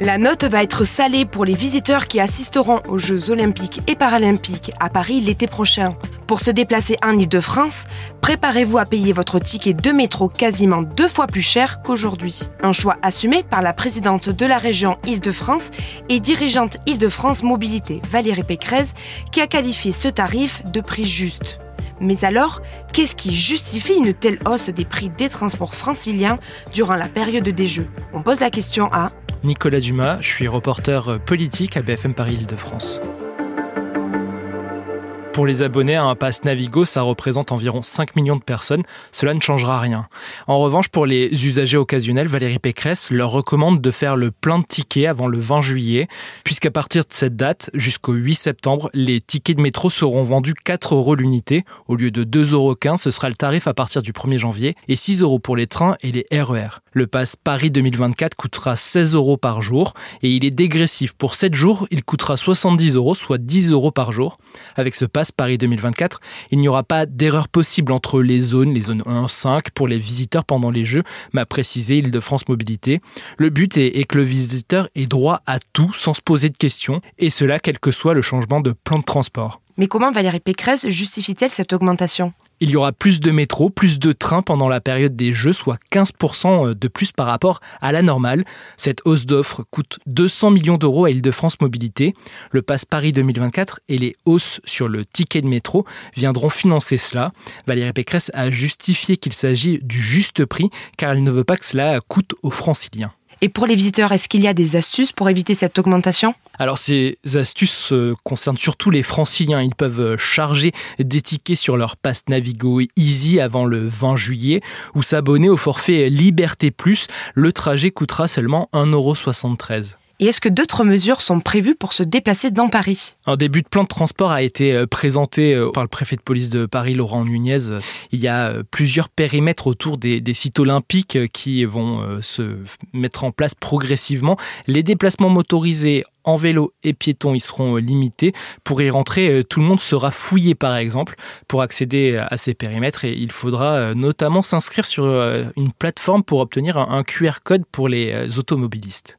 La note va être salée pour les visiteurs qui assisteront aux Jeux olympiques et paralympiques à Paris l'été prochain. Pour se déplacer en Ile-de-France, préparez-vous à payer votre ticket de métro quasiment deux fois plus cher qu'aujourd'hui. Un choix assumé par la présidente de la région Île-de-France et dirigeante Île-de-France Mobilité, Valérie Pécresse, qui a qualifié ce tarif de prix juste. Mais alors, qu'est-ce qui justifie une telle hausse des prix des transports franciliens durant la période des Jeux? On pose la question à Nicolas Dumas, je suis reporter politique à BFM Paris Île-de-France. Pour les abonnés à un pass Navigo, ça représente environ 5 millions de personnes. Cela ne changera rien. En revanche, pour les usagers occasionnels, Valérie Pécresse leur recommande de faire le plein de tickets avant le 20 juillet, puisqu'à partir de cette date, jusqu'au 8 septembre, les tickets de métro seront vendus 4 euros l'unité. Au lieu de 2,15 euros, ce sera le tarif à partir du 1er janvier, et 6 euros pour les trains et les RER. E le pass Paris 2024 coûtera 16 euros par jour, et il est dégressif. Pour 7 jours, il coûtera 70 euros, soit 10 euros par jour. Avec ce pass, Paris 2024, il n'y aura pas d'erreur possible entre les zones, les zones 1, 5 pour les visiteurs pendant les Jeux, m'a précisé Île-de-France Mobilité. Le but est, que le visiteur ait droit à tout sans se poser de questions, et cela quel que soit le changement de plan de transport. Mais comment Valérie Pécresse justifie-t-elle cette augmentation? Il y aura plus de métro, plus de trains pendant la période des Jeux, soit 15% de plus par rapport à la normale. Cette hausse d'offres coûte 200 millions d'euros à Île-de-France Mobilité. Le Pass Paris 2024 et les hausses sur le ticket de métro viendront financer cela. Valérie Pécresse a justifié qu'il s'agit du juste prix car elle ne veut pas que cela coûte aux franciliens. Et pour les visiteurs, est-ce qu'il y a des astuces pour éviter cette augmentation? Alors ces astuces euh, concernent surtout les franciliens. Ils peuvent euh, charger des tickets sur leur passe Navigo Easy avant le 20 juillet ou s'abonner au forfait Liberté Plus. Le trajet coûtera seulement 1,73€. Et est-ce que d'autres mesures sont prévues pour se déplacer dans Paris? Un début de plan de transport a été euh, présenté euh, par le préfet de police de Paris, Laurent Nunez. Il y a euh, plusieurs périmètres autour des, sites olympiques qui vont se mettre en place progressivement. Les déplacements motorisés en vélo et piétons y seront limités. Pour y rentrer, tout le monde sera fouillé par exemple pour accéder à ces périmètres et il faudra notamment s'inscrire sur une plateforme pour obtenir un QR code pour les automobilistes.